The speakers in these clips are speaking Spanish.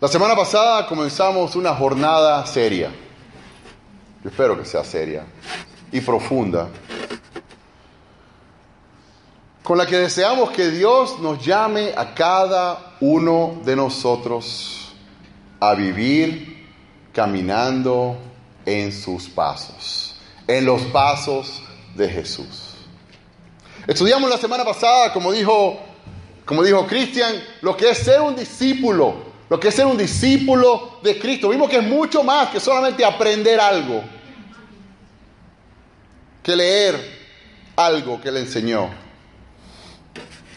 La semana pasada comenzamos una jornada seria. Yo espero que sea seria y profunda. Con la que deseamos que Dios nos llame a cada uno de nosotros a vivir caminando en sus pasos, en los pasos de Jesús. Estudiamos la semana pasada, como dijo, como dijo Cristian, lo que es ser un discípulo lo que es ser un discípulo de Cristo. Vimos que es mucho más que solamente aprender algo, que leer algo que le enseñó,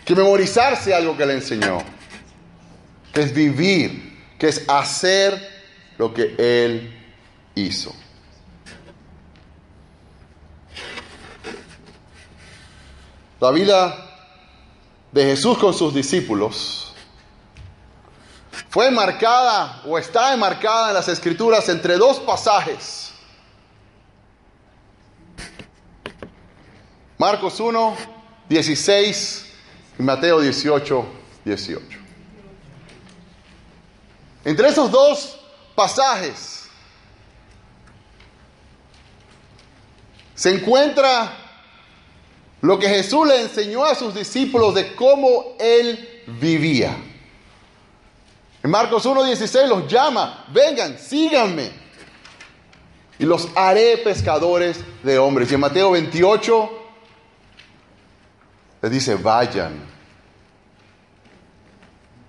que memorizarse algo que le enseñó, que es vivir, que es hacer lo que Él hizo. La vida de Jesús con sus discípulos fue marcada o está enmarcada en las escrituras entre dos pasajes. Marcos 1, 16 y Mateo 18, 18. Entre esos dos pasajes se encuentra lo que Jesús le enseñó a sus discípulos de cómo él vivía. En Marcos 1.16 los llama, vengan, síganme. Y los haré pescadores de hombres. Y en Mateo 28 les dice, vayan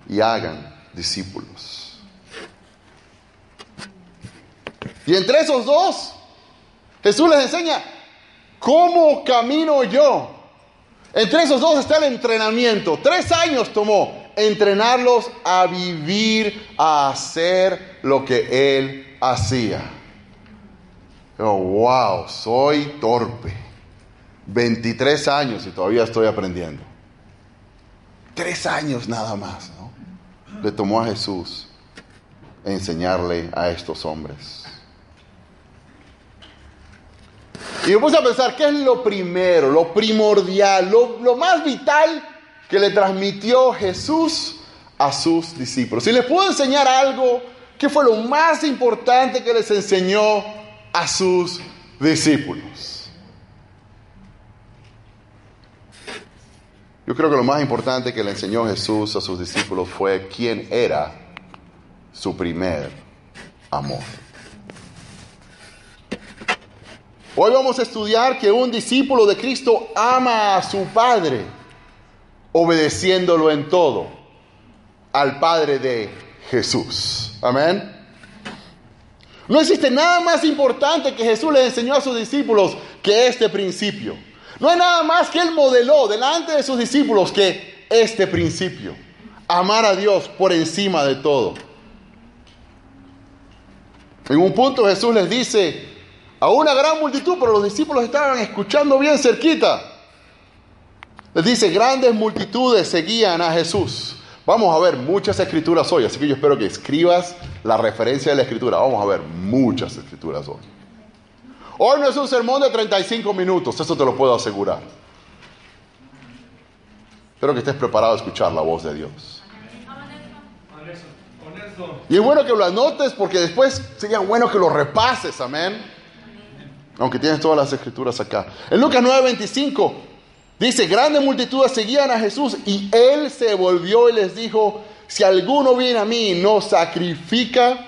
y hagan discípulos. Y entre esos dos, Jesús les enseña, ¿cómo camino yo? Entre esos dos está el entrenamiento. Tres años tomó entrenarlos a vivir, a hacer lo que Él hacía. Oh, wow, soy torpe. 23 años y todavía estoy aprendiendo. Tres años nada más, ¿no? Le tomó a Jesús enseñarle a estos hombres. Y me puse a pensar, ¿qué es lo primero, lo primordial, lo, lo más vital que le transmitió Jesús a sus discípulos. Si les puedo enseñar algo, ¿qué fue lo más importante que les enseñó a sus discípulos? Yo creo que lo más importante que le enseñó Jesús a sus discípulos fue quién era su primer amor. Hoy vamos a estudiar que un discípulo de Cristo ama a su Padre obedeciéndolo en todo al Padre de Jesús. Amén. No existe nada más importante que Jesús le enseñó a sus discípulos que este principio. No hay nada más que Él modeló delante de sus discípulos que este principio. Amar a Dios por encima de todo. En un punto Jesús les dice a una gran multitud, pero los discípulos estaban escuchando bien cerquita. Les dice, grandes multitudes seguían a Jesús. Vamos a ver muchas escrituras hoy, así que yo espero que escribas la referencia de la escritura. Vamos a ver muchas escrituras hoy. Hoy no es un sermón de 35 minutos, eso te lo puedo asegurar. Espero que estés preparado a escuchar la voz de Dios. Y es bueno que lo anotes porque después sería bueno que lo repases, amén. Aunque tienes todas las escrituras acá. En Lucas 9:25 Dice, grandes multitudes seguían a Jesús y él se volvió y les dijo, si alguno viene a mí y no sacrifica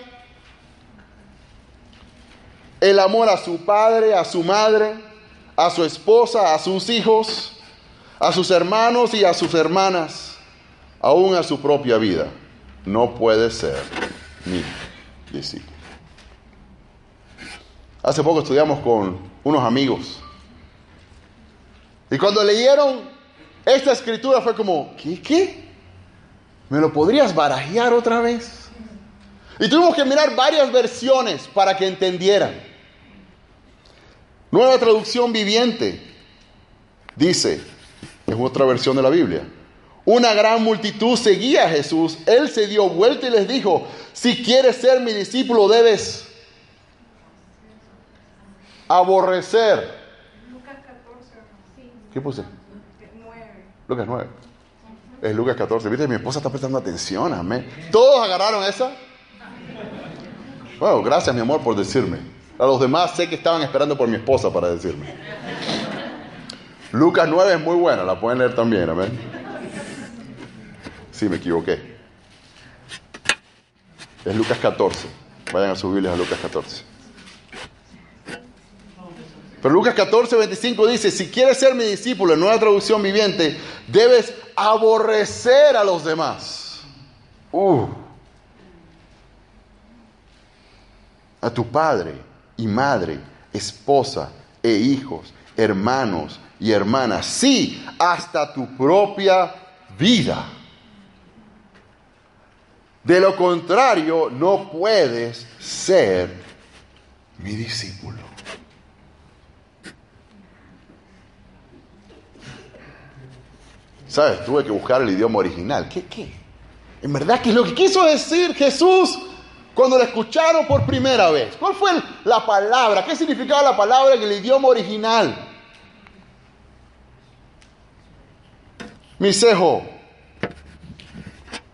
el amor a su padre, a su madre, a su esposa, a sus hijos, a sus hermanos y a sus hermanas, aún a su propia vida, no puede ser mi discípulo. Hace poco estudiamos con unos amigos y cuando leyeron esta escritura fue como, ¿qué? ¿Me lo podrías barajear otra vez? Y tuvimos que mirar varias versiones para que entendieran. Nueva traducción viviente dice, es otra versión de la Biblia, una gran multitud seguía a Jesús. Él se dio vuelta y les dijo, si quieres ser mi discípulo debes aborrecer. Lucas 14, sí, ¿Qué puse? 9. Lucas 9. Es Lucas 14. Viste, mi esposa está prestando atención, amén. ¿Todos agarraron esa? Bueno, gracias mi amor por decirme. A los demás sé que estaban esperando por mi esposa para decirme. Lucas 9 es muy buena, la pueden leer también, amén. Sí, me equivoqué. Es Lucas 14. Vayan a subirles a Lucas 14. Pero Lucas 14, 25 dice, si quieres ser mi discípulo, en nueva traducción viviente, debes aborrecer a los demás. Uh. A tu padre y madre, esposa e hijos, hermanos y hermanas, sí, hasta tu propia vida. De lo contrario, no puedes ser mi discípulo. ¿Sabes? Tuve que buscar el idioma original. ¿Qué, qué? En verdad, ¿qué es lo que quiso decir Jesús cuando lo escucharon por primera vez? ¿Cuál fue la palabra? ¿Qué significaba la palabra en el idioma original? Misejo,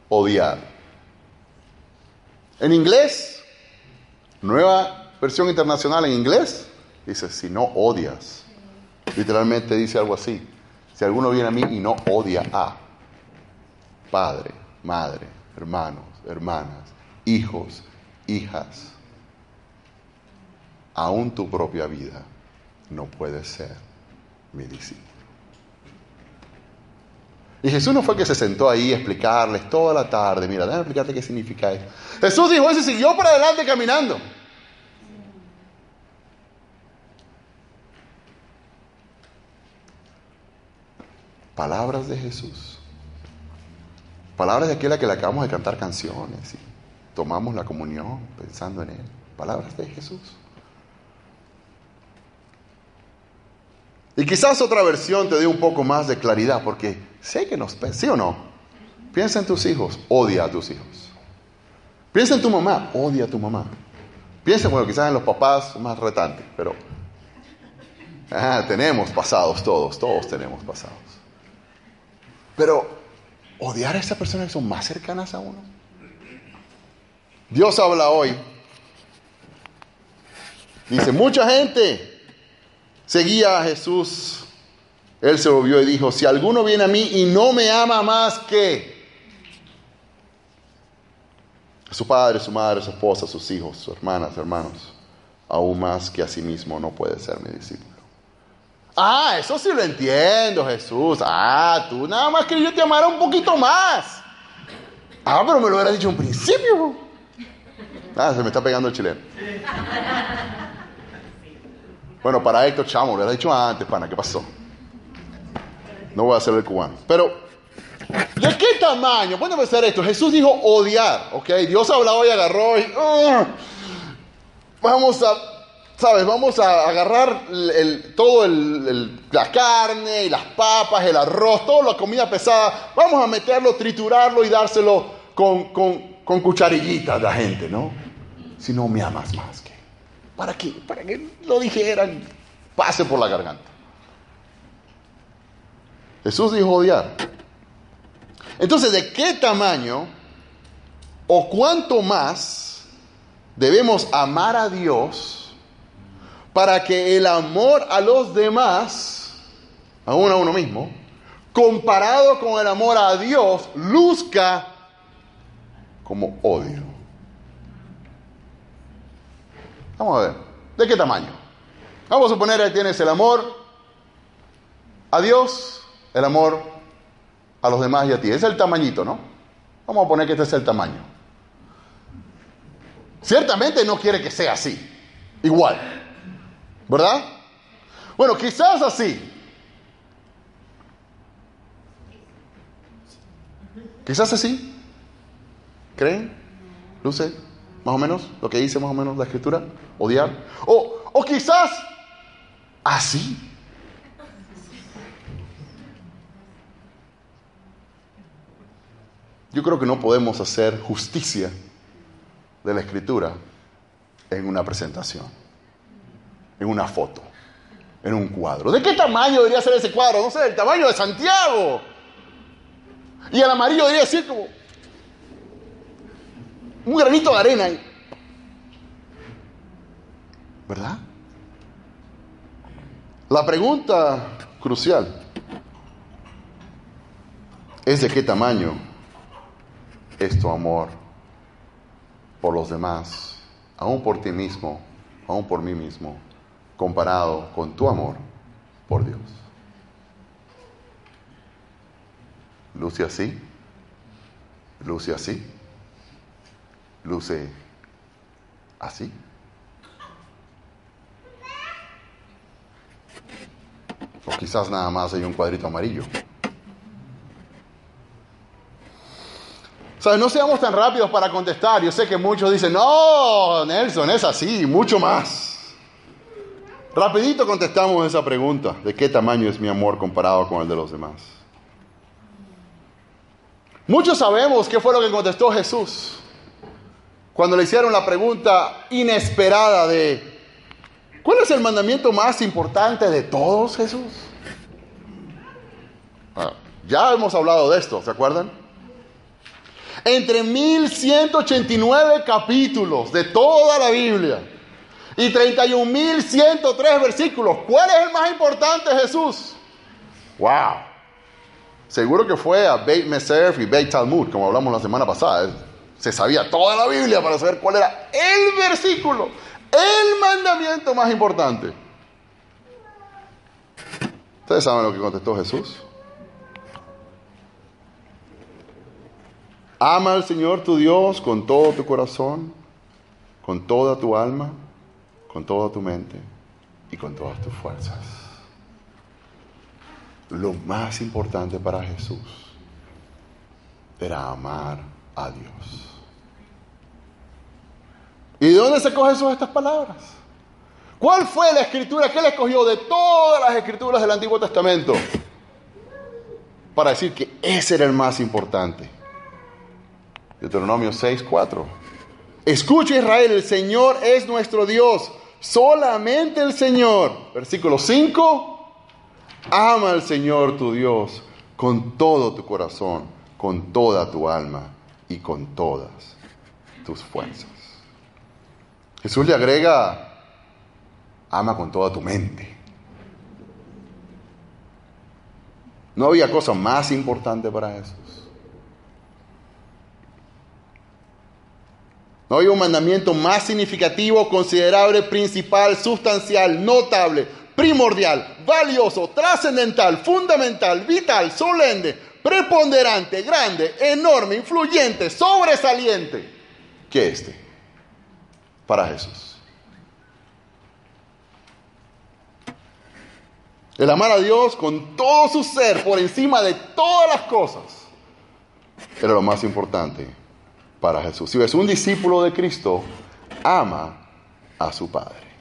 odiar. En inglés, nueva versión internacional en inglés, dice, si no odias. Literalmente dice algo así. Si alguno viene a mí y no odia a padre, madre, hermanos, hermanas, hijos, hijas, aún tu propia vida no puede ser mi discípulo. Y Jesús no fue que se sentó ahí a explicarles toda la tarde, mira, déjame explicarte qué significa eso. Jesús dijo eso y siguió para adelante caminando. Palabras de Jesús. Palabras de aquella que le acabamos de cantar canciones y tomamos la comunión pensando en Él. Palabras de Jesús. Y quizás otra versión te dé un poco más de claridad, porque sé que nos... ¿Sí o no? Piensa en tus hijos, odia a tus hijos. Piensa en tu mamá, odia a tu mamá. Piensa, bueno, quizás en los papás más retantes, pero... Ah, tenemos pasados todos, todos tenemos pasados. Pero odiar a esas personas que son más cercanas a uno. Dios habla hoy. Dice, mucha gente seguía a Jesús. Él se volvió y dijo, si alguno viene a mí y no me ama más que a su padre, su madre, su esposa, sus hijos, sus hermanas, hermanos, aún más que a sí mismo no puede ser mi discípulo. Ah, eso sí lo entiendo, Jesús. Ah, tú nada más que yo te amara un poquito más. Ah, pero me lo hubiera dicho en principio. Ah, se me está pegando el chileno. Bueno, para Héctor Chamo, lo hubiera dicho antes, pana, ¿qué pasó? No voy a hacer el cubano. Pero, ¿de qué tamaño? Pueden pensar esto. Jesús dijo odiar, ¿ok? Dios habló y agarró y... ¡ah! vamos a ¿Sabes? Vamos a agarrar el, todo la carne y las papas, el arroz, toda la comida pesada. Vamos a meterlo, triturarlo y dárselo con, con, con cucharillitas a la gente, ¿no? Si no me amas más. ¿Para qué? Para que lo dijeran, pase por la garganta. Jesús dijo odiar. Entonces, ¿de qué tamaño o cuánto más debemos amar a Dios? Para que el amor a los demás, aún a uno mismo, comparado con el amor a Dios, luzca como odio. Vamos a ver, ¿de qué tamaño? Vamos a suponer que tienes el amor a Dios, el amor a los demás y a ti. Ese es el tamañito, ¿no? Vamos a poner que este es el tamaño. Ciertamente no quiere que sea así, igual. ¿Verdad? Bueno, quizás así. Quizás así. ¿Creen? Luce. Más o menos, lo que dice más o menos la escritura, odiar. O, o quizás así. Yo creo que no podemos hacer justicia de la escritura en una presentación, en una foto, en un cuadro. ¿De qué tamaño debería ser ese cuadro? No sé, el tamaño de Santiago. Y el amarillo debería ser como un granito de arena. ¿Verdad? La pregunta crucial es de qué tamaño es tu amor por los demás, aún por ti mismo, aún por mí mismo, comparado con tu amor por Dios. Luce así, luce así, luce así. O quizás nada más hay un cuadrito amarillo. ¿Sabes? No seamos tan rápidos para contestar. Yo sé que muchos dicen, no, Nelson, es así, mucho más. Rapidito contestamos esa pregunta, ¿de qué tamaño es mi amor comparado con el de los demás? Muchos sabemos qué fue lo que contestó Jesús cuando le hicieron la pregunta inesperada de, ¿cuál es el mandamiento más importante de todos, Jesús? Ah, ya hemos hablado de esto, ¿se acuerdan? Entre 1189 capítulos de toda la Biblia y 31.103 versículos, ¿cuál es el más importante, Jesús? ¡Wow! Seguro que fue a Beit Meserf y Beit Talmud, como hablamos la semana pasada. Se sabía toda la Biblia para saber cuál era el versículo, el mandamiento más importante. ¿Ustedes saben lo que contestó Jesús? Ama al Señor tu Dios con todo tu corazón, con toda tu alma, con toda tu mente y con todas tus fuerzas. Lo más importante para Jesús era amar a Dios. ¿Y de dónde sacó Jesús estas palabras? ¿Cuál fue la escritura que él escogió de todas las escrituras del Antiguo Testamento para decir que ese era el más importante? Deuteronomio 6, 4. Escucha Israel, el Señor es nuestro Dios, solamente el Señor. Versículo 5. Ama al Señor tu Dios con todo tu corazón, con toda tu alma y con todas tus fuerzas. Jesús le agrega, ama con toda tu mente. No había cosa más importante para Jesús. No hay un mandamiento más significativo, considerable, principal, sustancial, notable, primordial, valioso, trascendental, fundamental, vital, solemne, preponderante, grande, enorme, influyente, sobresaliente que este para Jesús. El amar a Dios con todo su ser, por encima de todas las cosas, era lo más importante para Jesús. Si es un discípulo de Cristo, ama a su Padre.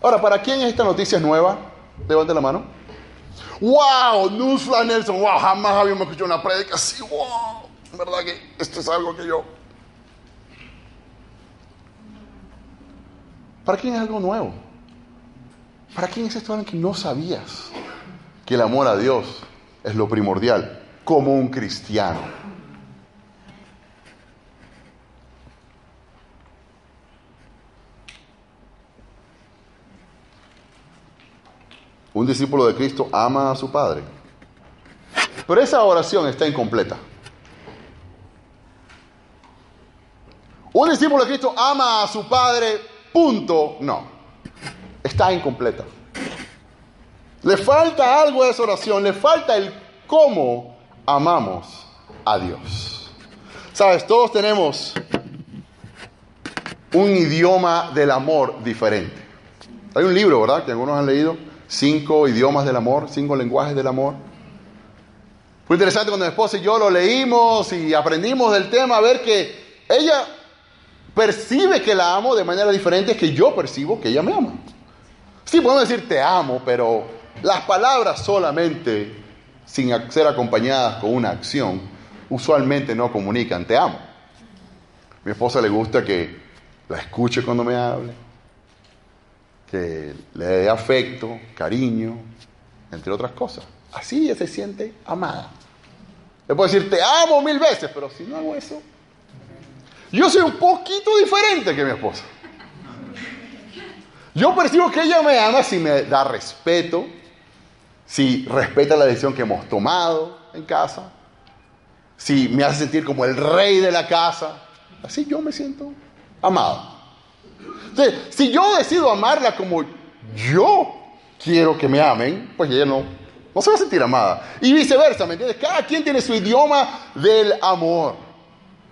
Ahora, ¿para quién esta noticia es nueva? Levante la mano. ¡Wow! Newsflash Nelson. ¡Wow! Jamás habíamos escuchado una prédica así. ¡Wow! ¿Verdad que esto es algo que yo... ¿Para quién es algo nuevo? ¿Para quién es esto que no sabías? Que el amor a Dios es lo primordial como un cristiano. Un discípulo de Cristo ama a su Padre. Pero esa oración está incompleta. Un discípulo de Cristo ama a su Padre, punto, no. Está incompleta. Le falta algo a esa oración, le falta el cómo amamos a Dios. Sabes, todos tenemos un idioma del amor diferente. Hay un libro, ¿verdad? Que algunos han leído, cinco idiomas del amor, cinco lenguajes del amor. Fue interesante cuando mi esposa y yo lo leímos y aprendimos del tema, a ver que ella percibe que la amo de manera diferente que yo percibo que ella me ama. Sí, podemos decir te amo, pero las palabras solamente, sin ser acompañadas con una acción, usualmente no comunican te amo. Mi esposa le gusta que la escuche cuando me hable, que le dé afecto, cariño, entre otras cosas. Así ella se siente amada. Le puedo decir te amo mil veces, pero si no hago eso, yo soy un poquito diferente que mi esposa. Yo percibo que ella me ama si me da respeto, si respeta la decisión que hemos tomado en casa, si me hace sentir como el rey de la casa. Así yo me siento amado. Entonces, si yo decido amarla como yo quiero que me amen, pues ella no, no se va a sentir amada. Y viceversa, ¿me entiendes? Cada quien tiene su idioma del amor.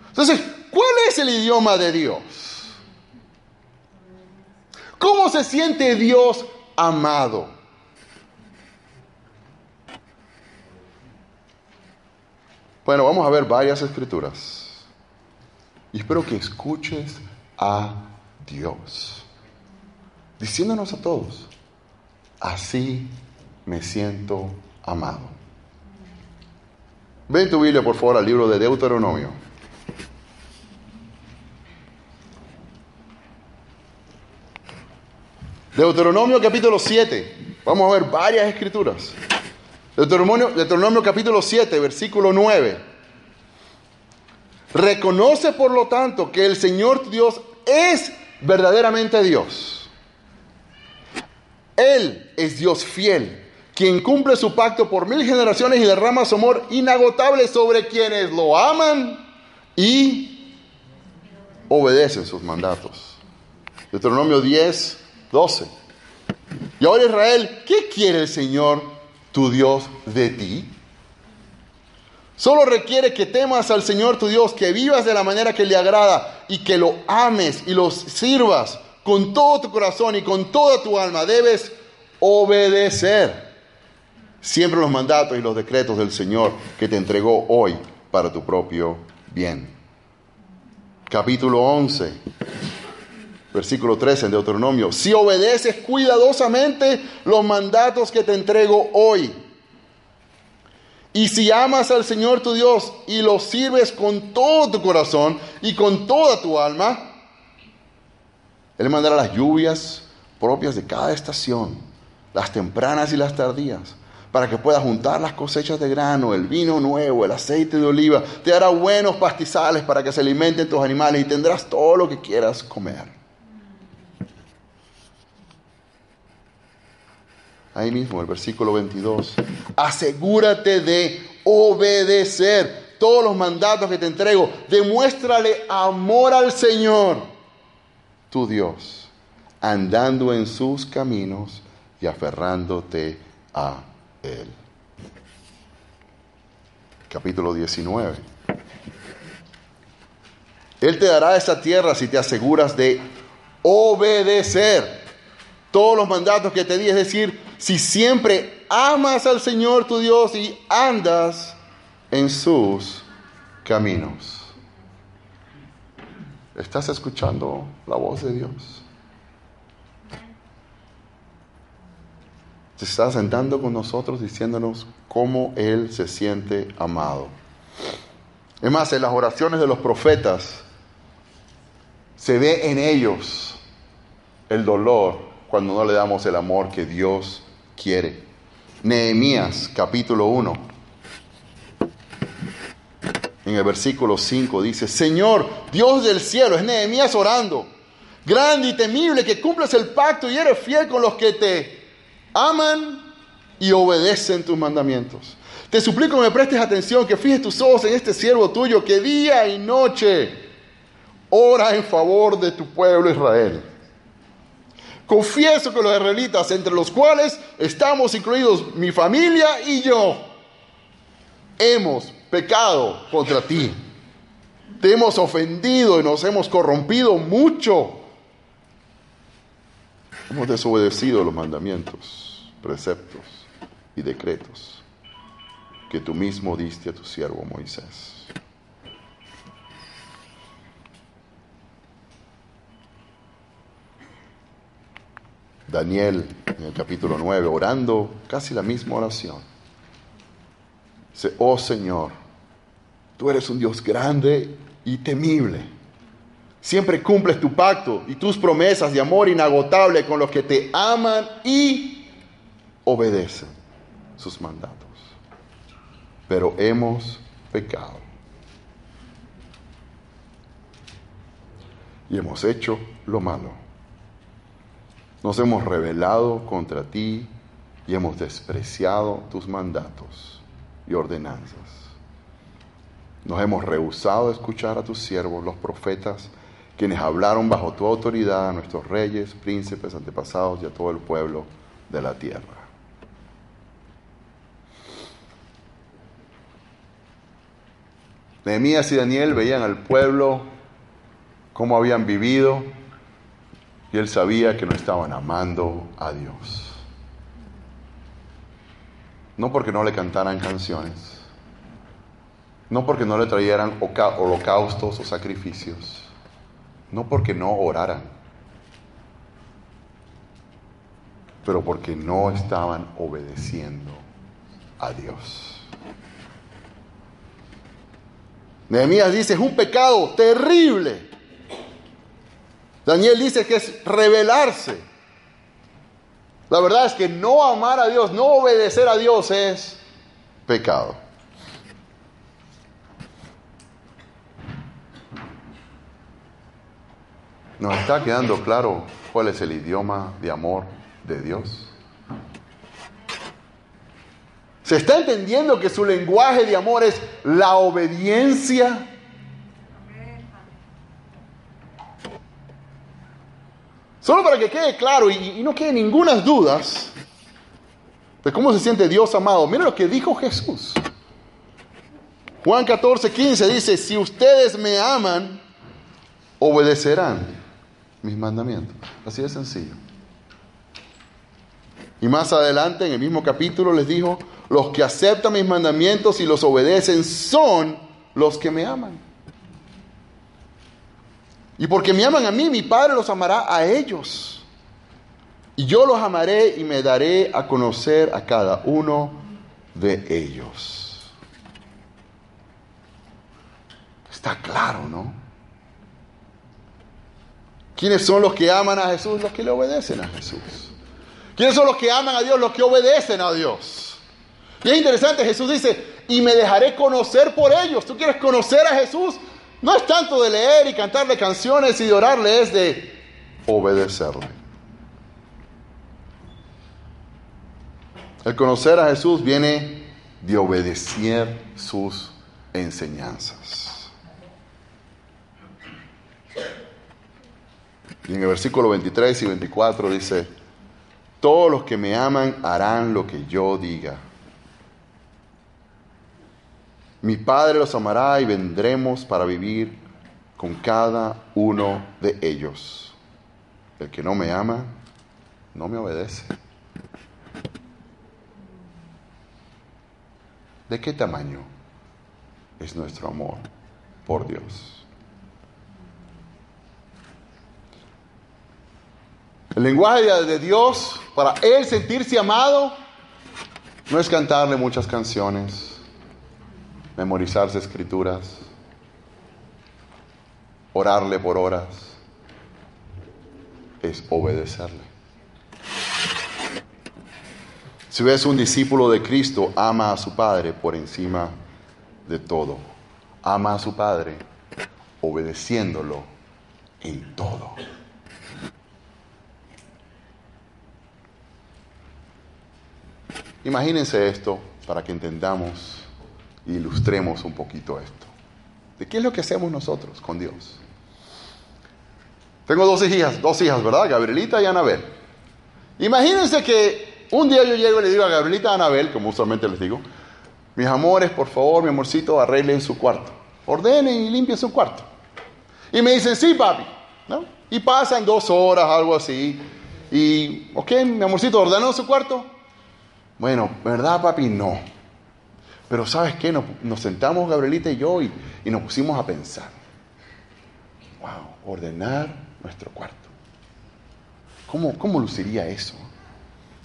Entonces, ¿Cuál es el idioma de Dios? ¿Cómo se siente Dios amado? Bueno, vamos a ver varias escrituras. Y espero que escuches a Dios, diciéndonos a todos, así me siento amado. Ven tu Biblia, por favor, al libro de Deuteronomio. Deuteronomio capítulo 7. Vamos a ver varias escrituras. Deuteronomio, Deuteronomio capítulo 7, versículo 9. Reconoce por lo tanto que el Señor Dios es verdaderamente Dios. Él es Dios fiel, quien cumple su pacto por mil generaciones y derrama su amor inagotable sobre quienes lo aman y obedecen sus mandatos. Deuteronomio 10, 12. Y ahora Israel, ¿qué quiere el Señor tu Dios de ti? Solo requiere que temas al Señor tu Dios, que vivas de la manera que le agrada y que lo ames y los sirvas con todo tu corazón y con toda tu alma. Debes obedecer siempre los mandatos y los decretos del Señor que te entregó hoy para tu propio bien. Capítulo 11 versículo 13 en Deuteronomio, si obedeces cuidadosamente los mandatos que te entrego hoy, y si amas al Señor tu Dios y lo sirves con todo tu corazón y con toda tu alma, Él mandará las lluvias propias de cada estación, las tempranas y las tardías, para que puedas juntar las cosechas de grano, el vino nuevo, el aceite de oliva. Te hará buenos pastizales para que se alimenten tus animales y tendrás todo lo que quieras comer. Ahí mismo, el versículo 22. Asegúrate de obedecer todos los mandatos que te entrego. Demuéstrale amor al Señor, tu Dios, andando en sus caminos y aferrándote a Él. Capítulo 19. Él te dará esa tierra si te aseguras de obedecer todos los mandatos que te di, es decir, si siempre amas al Señor tu Dios y andas en sus caminos. ¿Estás escuchando la voz de Dios? Se está sentando con nosotros diciéndonos cómo Él se siente amado. Es más, en las oraciones de los profetas se ve en ellos el dolor cuando no le damos el amor que Dios quiere. Nehemías capítulo 1. En el versículo 5 dice, Señor, Dios del cielo, es Nehemías orando, grande y temible que cumplas el pacto y eres fiel con los que te aman y obedecen tus mandamientos. Te suplico que me prestes atención, que fijes tus ojos en este siervo tuyo, que día y noche ora en favor de tu pueblo Israel Confieso que los israelitas, entre los cuales estamos incluidos mi familia y yo, hemos pecado contra ti. Te hemos ofendido y nos hemos corrompido mucho. Hemos desobedecido los mandamientos, preceptos y decretos que tú mismo diste a tu siervo Moisés. Daniel en el capítulo 9, orando casi la misma oración. Dice, oh Señor, tú eres un Dios grande y temible. Siempre cumples tu pacto y tus promesas de amor inagotable con los que te aman y obedecen sus mandatos. Pero hemos pecado. Y hemos hecho lo malo nos hemos rebelado contra ti y hemos despreciado tus mandatos y ordenanzas. Nos hemos rehusado a escuchar a tus siervos, los profetas, quienes hablaron bajo tu autoridad a nuestros reyes, príncipes, antepasados y a todo el pueblo de la tierra. Nehemías y Daniel veían al pueblo, cómo habían vivido, y él sabía que no estaban amando a Dios. No porque no le cantaran canciones, no porque no le trajeran holocaustos o sacrificios, no porque no oraran, pero porque no estaban obedeciendo a Dios. Nehemías dice, es un pecado terrible Daniel dice que es rebelarse. La verdad es que no amar a Dios, no obedecer a Dios es pecado. ¿Nos está quedando claro cuál es el idioma de amor de Dios? ¿Se está entendiendo que su lenguaje de amor es la obediencia? Solo para que quede claro y, no quede ninguna dudas de cómo se siente Dios amado. Miren lo que dijo Jesús. Juan 14, 15 dice, si ustedes me aman, obedecerán mis mandamientos. Así de sencillo. Y más adelante, en el mismo capítulo, les dijo, los que aceptan mis mandamientos y los obedecen son los que me aman. Y porque me aman a mí, mi Padre los amará a ellos. Y yo los amaré y me daré a conocer a cada uno de ellos. Está claro, ¿no? ¿Quiénes son los que aman a Jesús? Los que le obedecen a Jesús. ¿Quiénes son los que aman a Dios? Los que obedecen a Dios. Y es interesante, Jesús dice, y me dejaré conocer por ellos. ¿Tú quieres conocer a Jesús? No es tanto de leer y cantarle canciones y de orarle, es de obedecerle. El conocer a Jesús viene de obedecer sus enseñanzas. Y en el versículo 23 y 24 dice, todos los que me aman harán lo que yo diga. Mi Padre los amará y vendremos para vivir con cada uno de ellos. El que no me ama, no me obedece. ¿De qué tamaño es nuestro amor por Dios? El lenguaje de Dios para Él sentirse amado no es cantarle muchas canciones memorizarse escrituras, orarle por horas, es obedecerle. Si ves un discípulo de Cristo, ama a su Padre por encima de todo. Ama a su Padre obedeciéndolo en todo. Imagínense esto para que entendamos ilustremos un poquito esto. ¿De qué es lo que hacemos nosotros con Dios? Tengo dos hijas, dos hijas, ¿verdad? Gabrielita y Anabel. Imagínense que un día yo llego y le digo a Gabrielita y Anabel, como usualmente les digo, mis amores, por favor, mi amorcito, arreglen su cuarto. Ordenen y limpien su cuarto. Y me dicen, sí, papi. ¿No? Y pasan dos horas, algo así. Y, ok, mi amorcito, ¿ordenó su cuarto? Bueno, ¿verdad, papi? No. Pero ¿sabes qué? Nos, sentamos Gabrielita y yo y, nos pusimos a pensar. Wow, ordenar nuestro cuarto. ¿Cómo, ¿Cómo luciría eso?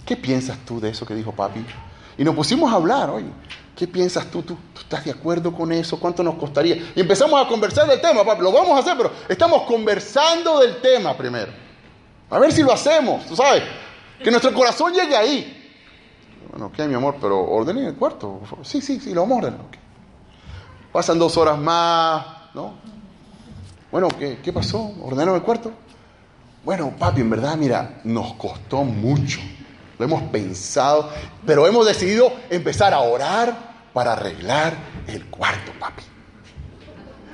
¿Qué piensas tú de eso que dijo papi? Y nos pusimos a hablar, oye, ¿qué piensas tú? ¿Tú, tú estás de acuerdo con eso? ¿Cuánto nos costaría? Y empezamos a conversar del tema, papi, lo vamos a hacer, pero estamos conversando del tema primero. A ver si lo hacemos, tú sabes, que nuestro corazón llegue ahí. Bueno, ok, mi amor, pero ordenen el cuarto. Sí, sí, sí, lo vamos a ordenar. Pasan dos horas más, ¿no? Bueno, ¿qué, qué pasó? ¿Ordenaron el cuarto? Bueno, papi, en verdad, mira, nos costó mucho. Lo hemos pensado, pero hemos decidido empezar a orar para arreglar el cuarto, papi.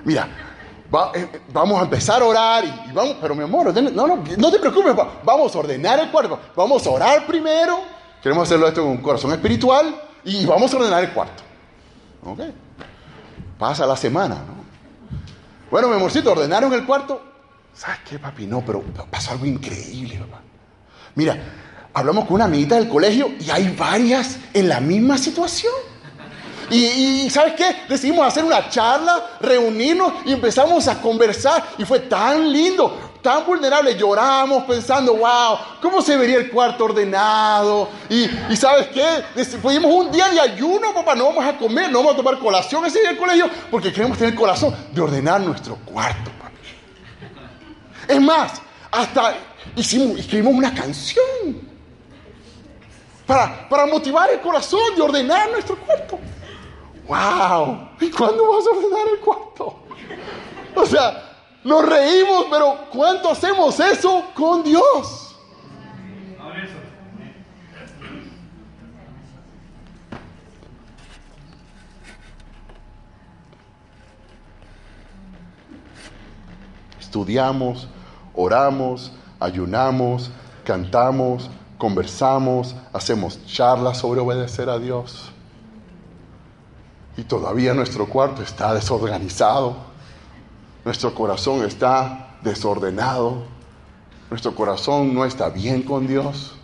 Mira, eh, vamos a empezar a orar y, vamos, pero mi amor, no, no, no te preocupes, vamos a ordenar el cuarto, vamos a orar primero, queremos hacerlo esto con un corazón espiritual y vamos a ordenar el cuarto. ¿Ok? Pasa la semana, ¿no? Bueno, mi amorcito, ordenaron el cuarto. ¿Sabes qué, papi? No, pero pasó algo increíble, papá. Mira, hablamos con una amiguita del colegio y hay varias en la misma situación. Y, ¿sabes qué? Decidimos hacer una charla, reunirnos y empezamos a conversar. Y fue tan lindo, tan vulnerable. Lloramos pensando, wow, ¿cómo se vería el cuarto ordenado? Y, ¿sabes qué? Pudimos un día de ayuno, papá, no vamos a comer, no vamos a tomar colación ese día del colegio, porque queremos tener el corazón de ordenar nuestro cuarto, papá. Es más, hasta hicimos, escribimos una canción para, para motivar el corazón de ordenar nuestro cuarto. ¡Wow! ¿Y cuándo vas a ordenar el cuarto? O sea, nos reímos, pero ¿cuánto hacemos eso con Dios? Estudiamos, oramos, ayunamos, cantamos, conversamos, hacemos charlas sobre obedecer a Dios. Y todavía nuestro cuarto está desorganizado. Nuestro corazón está desordenado. Nuestro corazón no está bien con Dios.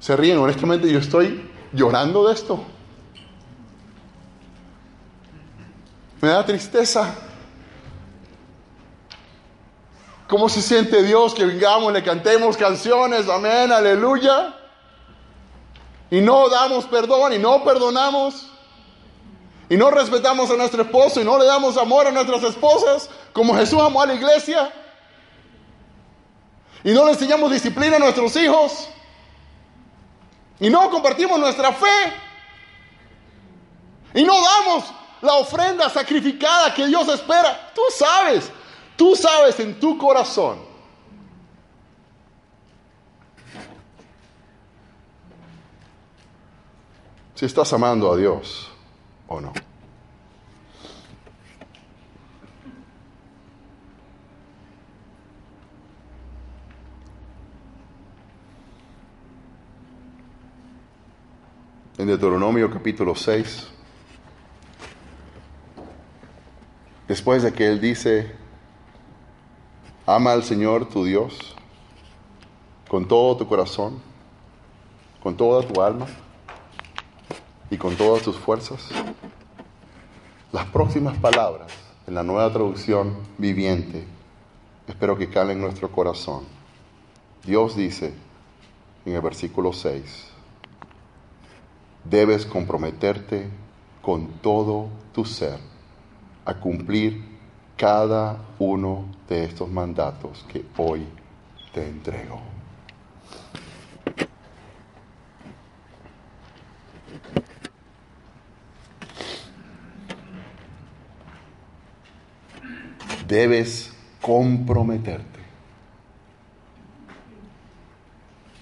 Se ríen, honestamente yo estoy llorando de esto. Me da tristeza. ¿Cómo se siente Dios que vengamos, le cantemos canciones, amén, aleluya? y no damos perdón y no perdonamos y no respetamos a nuestro esposo y no le damos amor a nuestras esposas como Jesús amó a la iglesia y no le enseñamos disciplina a nuestros hijos y no compartimos nuestra fe y no damos la ofrenda sacrificada que Dios espera. Tú sabes, tú sabes en tu corazón si estás amando a Dios o no. En Deuteronomio capítulo 6, después de que Él dice, ama al Señor tu Dios con todo tu corazón, con toda tu alma, y con todas tus fuerzas? Las próximas palabras en la nueva traducción viviente espero que calen en nuestro corazón. Dios dice en el versículo 6, debes comprometerte con todo tu ser a cumplir cada uno de estos mandatos que hoy te entrego. Debes comprometerte.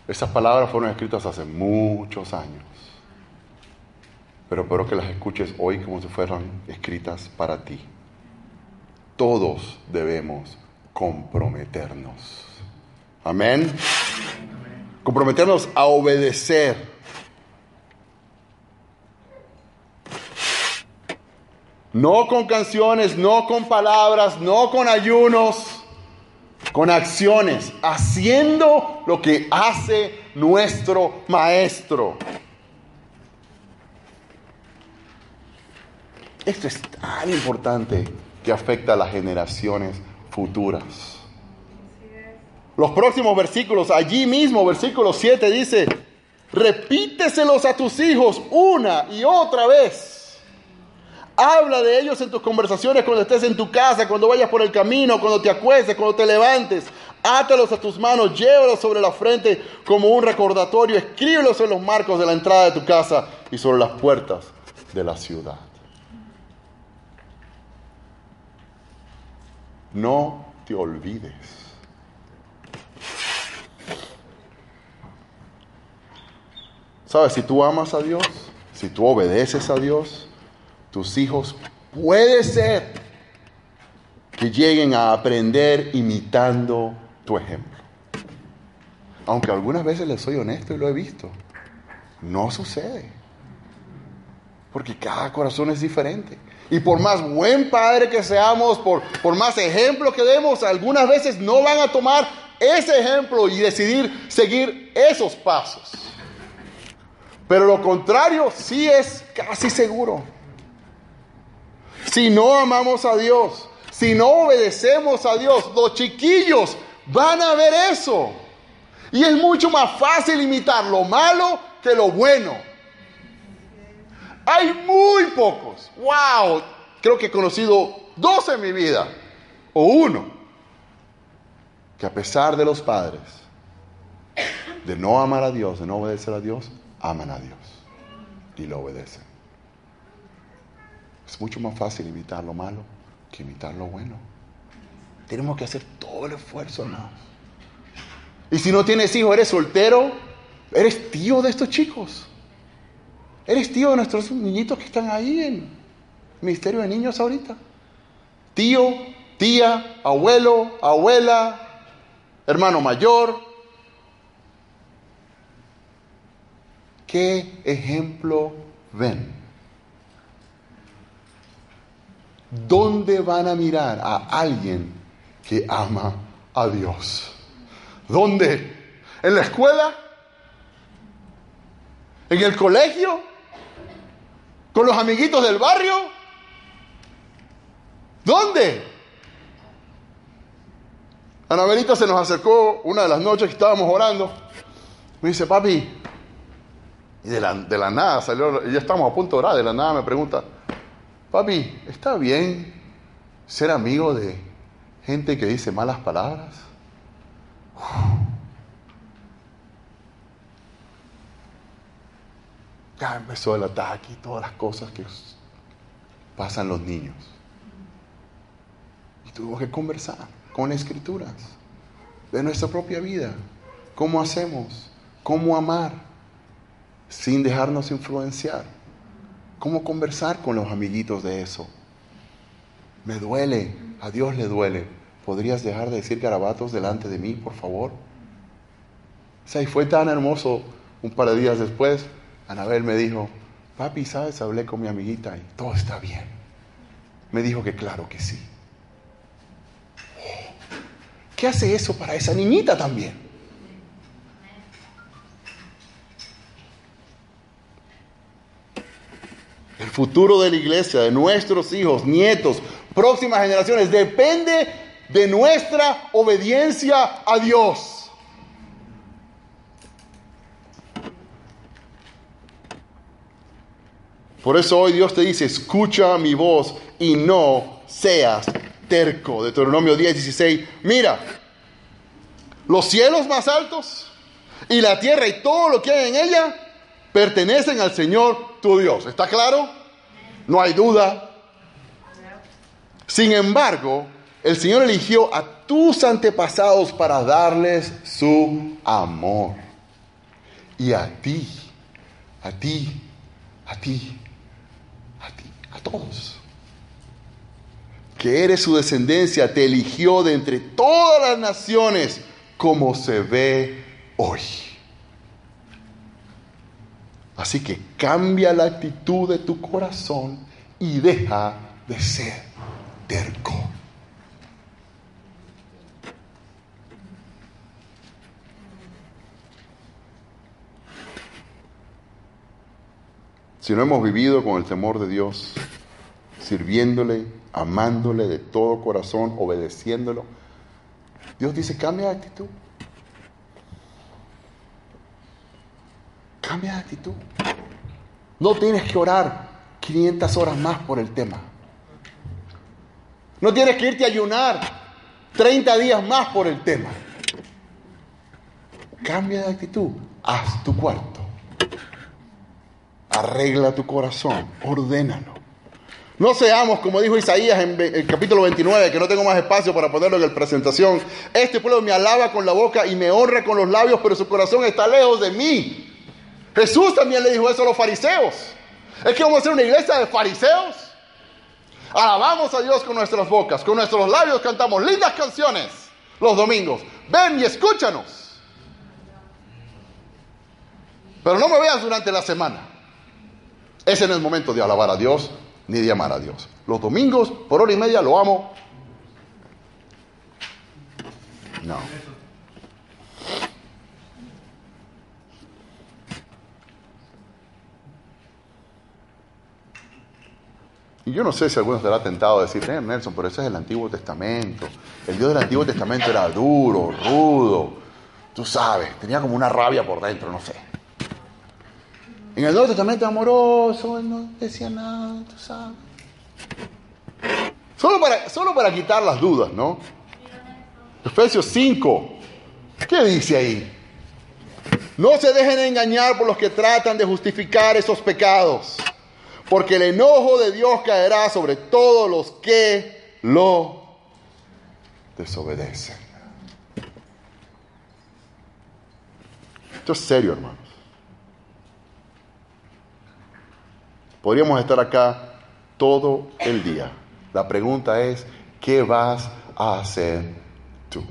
Esas palabras fueron escritas hace muchos años, pero espero que las escuches hoy como si fueran escritas para ti. Todos debemos comprometernos. Amén. Comprometernos a obedecer No con canciones, no con palabras, no con ayunos, con acciones, haciendo lo que hace nuestro Maestro. Esto es tan importante que afecta a las generaciones futuras. Los próximos versículos, allí mismo, versículo 7 dice, repíteselos a tus hijos una y otra vez. Habla de ellos en tus conversaciones cuando estés en tu casa, cuando vayas por el camino, cuando te acuestes, cuando te levantes. Átalos a tus manos, llévalos sobre la frente como un recordatorio, escríbelos en los marcos de la entrada de tu casa y sobre las puertas de la ciudad. No te olvides. ¿Sabes? Si tú amas a Dios, si tú obedeces a Dios, tus hijos puede ser que lleguen a aprender imitando tu ejemplo. Aunque algunas veces les soy honesto y lo he visto, no sucede. Porque cada corazón es diferente. Y por más buen padre que seamos, por, por más ejemplo que demos, algunas veces no van a tomar ese ejemplo y decidir seguir esos pasos. Pero lo contrario sí es casi seguro. Si no amamos a Dios, si no obedecemos a Dios, los chiquillos van a ver eso. Y es mucho más fácil imitar lo malo que lo bueno. Hay muy pocos. ¡Wow! Creo que he conocido dos en mi vida. O uno. Que a pesar de los padres, de no amar a Dios, de no obedecer a Dios, aman a Dios. Y lo obedecen. Es mucho más fácil imitar lo malo que imitar lo bueno. Tenemos que hacer todo el esfuerzo, hermanos. Y si no tienes hijos, eres soltero, eres tío de estos chicos. Eres tío de nuestros niñitos que están ahí en el Ministerio de Niños ahorita. Tío, tía, abuelo, abuela, hermano mayor. ¿Qué ejemplo ven? ¿Dónde van a mirar a alguien que ama a Dios? ¿Dónde? ¿En la escuela? ¿En el colegio? ¿Con los amiguitos del barrio? ¿Dónde? Anabelita se nos acercó una de las noches que estábamos orando. Me dice, papi, y de la, de la nada salió, ya estamos a punto de orar, de la nada me pregunta, papi, ¿está bien ser amigo de gente que dice malas palabras? Ya empezó el ataque y todas las cosas que pasan los niños. Y tuvimos que conversar con escrituras de nuestra propia vida. ¿Cómo hacemos? ¿Cómo amar sin dejarnos influenciar? ¿Cómo conversar con los amiguitos de eso? Me duele, a Dios le duele. ¿Podrías dejar de decir garabatos delante de mí, por favor? O sea, y fue tan hermoso un par de días después. Anabel me dijo, papi, ¿sabes? Hablé con mi amiguita y todo está bien. Me dijo que claro que sí. ¿Qué hace eso para esa niñita también? El futuro de la iglesia, de nuestros hijos, nietos, próximas generaciones, depende de nuestra obediencia a Dios. Por eso hoy Dios te dice, escucha mi voz y no seas terco. Deuteronomio 10, 16. Mira, los cielos más altos y la tierra y todo lo que hay en ella pertenecen al Señor tu Dios. ¿Está claro? No hay duda. Sin embargo, el Señor eligió a tus antepasados para darles su amor. Y a ti, a ti, a ti, a ti, a todos. Que eres su descendencia, te eligió de entre todas las naciones como se ve hoy. Así que cambia la actitud de tu corazón y deja de ser terco. Si no hemos vivido con el temor de Dios, sirviéndole, amándole de todo corazón, obedeciéndolo, Dios dice, cambia actitud. Cambia de actitud. No tienes que orar 500 horas más por el tema. No tienes que irte a ayunar 30 días más por el tema. Cambia de actitud. Haz tu cuarto. Arregla tu corazón. Ordénalo. No seamos, como dijo Isaías en el capítulo 29, que no tengo más espacio para ponerlo en la presentación. Este pueblo me alaba con la boca y me honra con los labios, pero su corazón está lejos de mí. Jesús también le dijo eso a los fariseos. Es que vamos a ser una iglesia de fariseos. Alabamos a Dios con nuestras bocas, con nuestros labios cantamos lindas canciones los domingos. Ven y escúchanos. Pero no me veas durante la semana. Ese no es el momento de alabar a Dios ni de amar a Dios. Los domingos, por hora y media, lo amo. No. Yo no sé si alguno estará tentado a decir, eh, Nelson, pero ese es el Antiguo Testamento. El Dios del Antiguo Testamento era duro, rudo. Tú sabes, tenía como una rabia por dentro, no sé. En el Nuevo Testamento amoroso, él no decía nada, tú sabes. Solo para, solo para quitar las dudas, ¿no? Efesios 5, ¿qué dice ahí? No se dejen engañar por los que tratan de justificar esos pecados porque el enojo de Dios caerá sobre todos los que lo desobedecen. Esto es serio, hermanos. Podríamos estar acá todo el día. La pregunta es, ¿qué vas a hacer tú?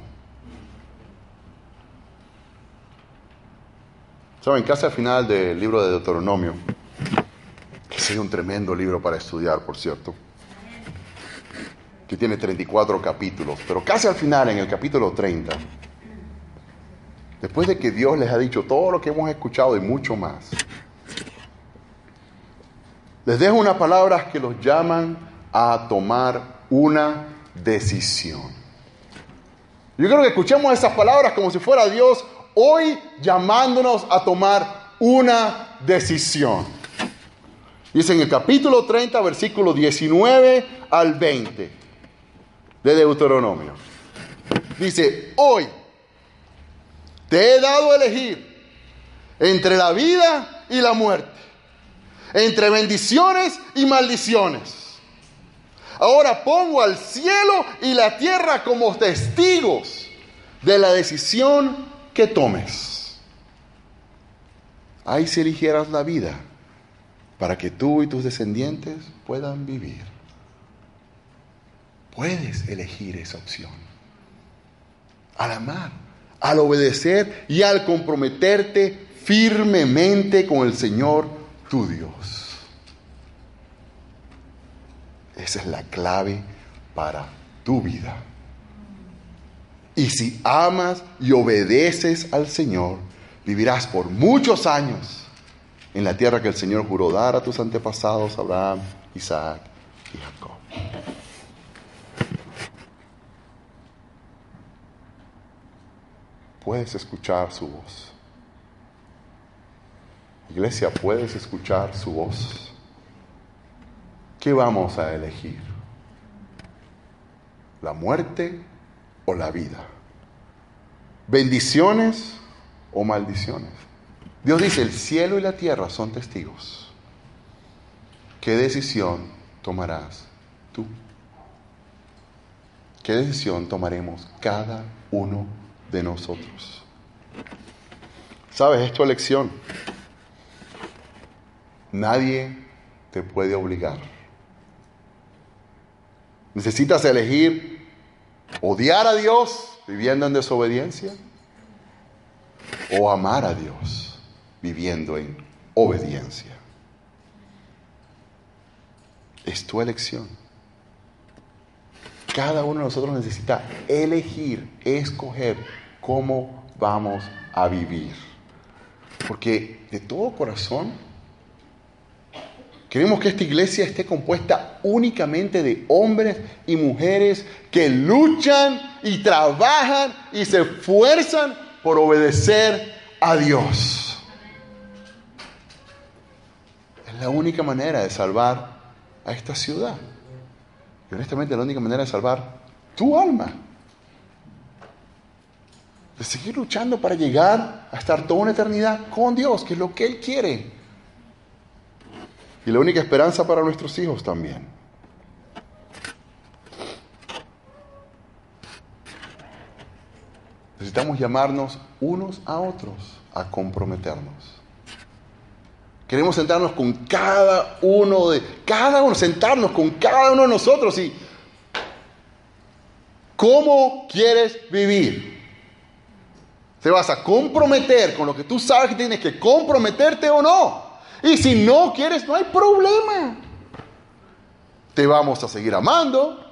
Saben, casi al final del libro de Deuteronomio, es un tremendo libro para estudiar, por cierto. Que tiene 34 capítulos. Pero casi al final, en el capítulo 30, después de que Dios les ha dicho todo lo que hemos escuchado y mucho más, les dejo unas palabras que los llaman a tomar una decisión. Yo creo que escuchemos esas palabras como si fuera Dios hoy llamándonos a tomar una decisión. Dice en el capítulo 30, versículo 19 al 20 de Deuteronomio. Dice, hoy te he dado a elegir entre la vida y la muerte, entre bendiciones y maldiciones. Ahora pongo al cielo y la tierra como testigos de la decisión que tomes. Ahí si eligieras la vida para que tú y tus descendientes puedan vivir. Puedes elegir esa opción. Al amar, al obedecer y al comprometerte firmemente con el Señor tu Dios. Esa es la clave para tu vida. Y si amas y obedeces al Señor, vivirás por muchos años en la tierra que el Señor juró dar a tus antepasados, Abraham, Isaac y Jacob. Puedes escuchar su voz. Iglesia, puedes escuchar su voz. ¿Qué vamos a elegir? ¿La muerte o la vida? ¿Bendiciones o maldiciones? Dios dice, el cielo y la tierra son testigos. ¿Qué decisión tomarás tú? ¿Qué decisión tomaremos cada uno de nosotros? ¿Sabes? Es tu elección. Nadie te puede obligar. Necesitas elegir odiar a Dios viviendo en desobediencia o amar a Dios viviendo en obediencia. Es tu elección. Cada uno de nosotros necesita elegir, escoger cómo vamos a vivir. Porque de todo corazón queremos que esta iglesia esté compuesta únicamente de hombres y mujeres que luchan y trabajan y se esfuerzan por obedecer a Dios. Es la única manera de salvar a esta ciudad. Y honestamente la única manera de salvar tu alma. De seguir luchando para llegar a estar toda una eternidad con Dios, que es lo que Él quiere. Y la única esperanza para nuestros hijos también. Necesitamos llamarnos unos a otros a comprometernos. Queremos sentarnos con cada uno de, cada uno, sentarnos con cada uno de nosotros y ¿cómo quieres vivir? ¿Te vas a comprometer con lo que tú sabes que tienes que comprometerte o no? Y si no quieres, no hay problema. Te vamos a seguir amando.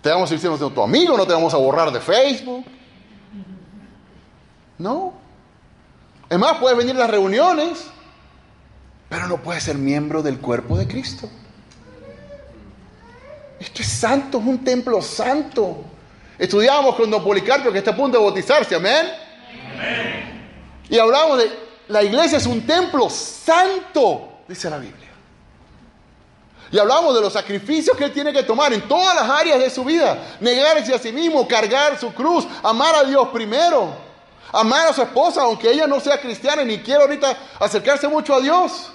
Te vamos a seguir siendo tu amigo, no te vamos a borrar de Facebook. No. Es más, puedes venir a las reuniones, pero no puedes ser miembro del cuerpo de Cristo. Esto es santo, es un templo santo. Estudiábamos con Don Policarpio que está a punto de bautizarse, amén. Y hablamos de la iglesia es un templo santo, dice la Biblia. Y hablamos de los sacrificios que él tiene que tomar en todas las áreas de su vida. Negarse a sí mismo, cargar su cruz, amar a Dios primero. Amar a su esposa, aunque ella no sea cristiana y ni quiera ahorita acercarse mucho a Dios.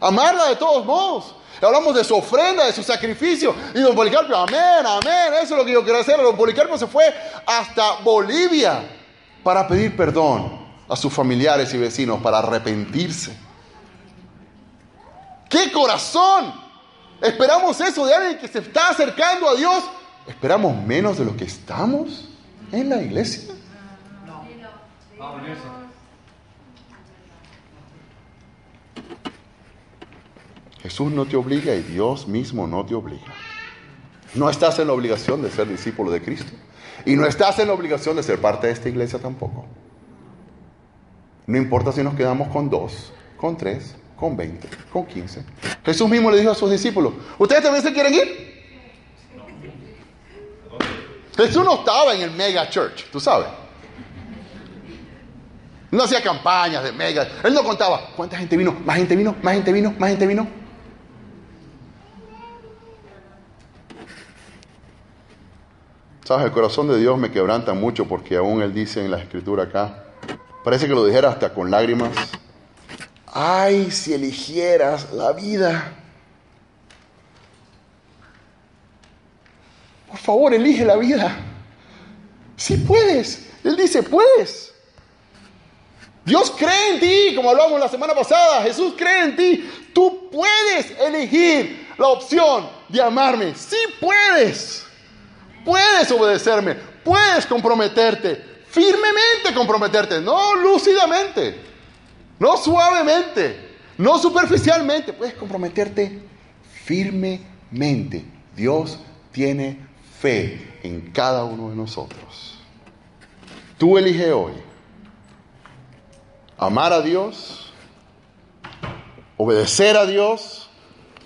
Amarla de todos modos. Hablamos de su ofrenda, de su sacrificio. Y don Policarpio, amén, amén. Eso es lo que yo quiero hacer. Don Policarpio se fue hasta Bolivia para pedir perdón a sus familiares y vecinos, para arrepentirse. ¡Qué corazón! Esperamos eso de alguien que se está acercando a Dios. ¿Esperamos menos de lo que estamos en la iglesia? Jesús no te obliga y Dios mismo no te obliga. No estás en la obligación de ser discípulo de Cristo. Y no estás en la obligación de ser parte de esta iglesia tampoco. No importa si nos quedamos con dos, con tres, con veinte, con quince. Jesús mismo le dijo a sus discípulos, ¿ustedes también se quieren ir? Jesús no estaba en el mega church, tú sabes. No hacía campañas de mega. Él no contaba cuánta gente vino, más gente vino, más gente vino, más gente vino. Sabes, el corazón de Dios me quebranta mucho porque aún Él dice en la escritura acá, parece que lo dijera hasta con lágrimas, ay, si eligieras la vida. Por favor, elige la vida. Si puedes. Él dice, puedes. Dios cree en ti, como hablamos la semana pasada. Jesús cree en ti. Tú puedes elegir la opción de amarme. Sí puedes. Puedes obedecerme. Puedes comprometerte. Firmemente comprometerte. No lúcidamente. No suavemente. No superficialmente. Puedes comprometerte firmemente. Dios tiene fe en cada uno de nosotros. Tú elige hoy amar a Dios, obedecer a Dios,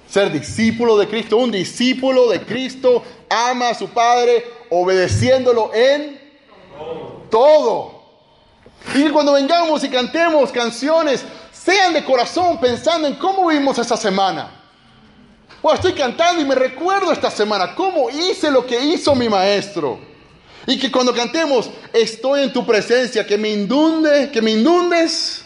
ser discípulo de Cristo. Un discípulo de Cristo ama a su Padre obedeciéndolo en todo. Y cuando vengamos y cantemos canciones, sean de corazón pensando en cómo vivimos esta semana. O estoy cantando y me recuerdo esta semana cómo hice lo que hizo mi maestro. Y que cuando cantemos, estoy en tu presencia, que me inunde, que me inundes.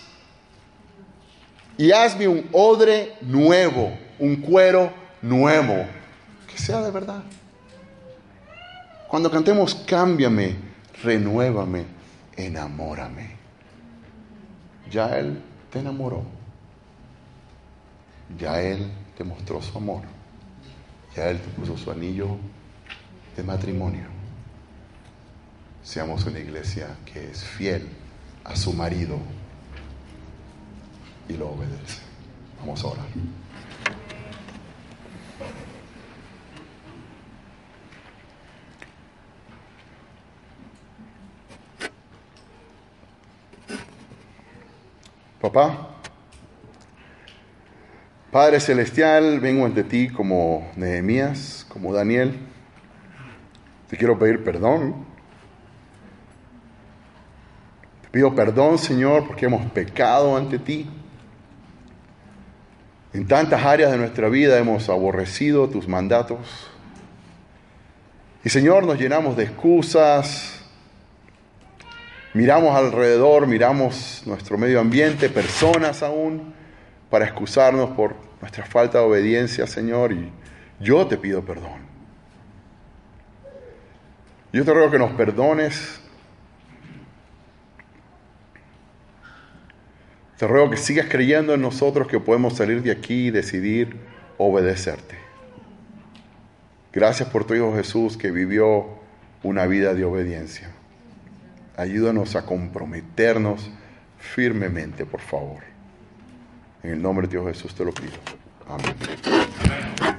Y hazme un odre nuevo, un cuero nuevo, que sea de verdad. Cuando cantemos, cámbiame, renuévame, enamórame. Ya Él te enamoró. Ya Él te mostró su amor. Ya Él te puso su anillo de matrimonio. Seamos una iglesia que es fiel a su marido y lo obedece. Vamos a orar. Papá, Padre Celestial, vengo ante ti como Nehemías, como Daniel Te quiero pedir perdón. Te pido perdón, Señor, porque hemos pecado ante ti. En tantas áreas de nuestra vida hemos aborrecido tus mandatos. Y Señor, nos llenamos de excusas, miramos alrededor, miramos nuestro medio ambiente, personas aún, para excusarnos por nuestra falta de obediencia, Señor, y yo te pido perdón. Yo te ruego que nos perdones. Te ruego que sigas creyendo en nosotros que podemos salir de aquí y decidir obedecerte. Gracias por tu Hijo Jesús que vivió una vida de obediencia. Ayúdanos a comprometernos firmemente, por favor. En el nombre de Dios Jesús te lo pido. Amén.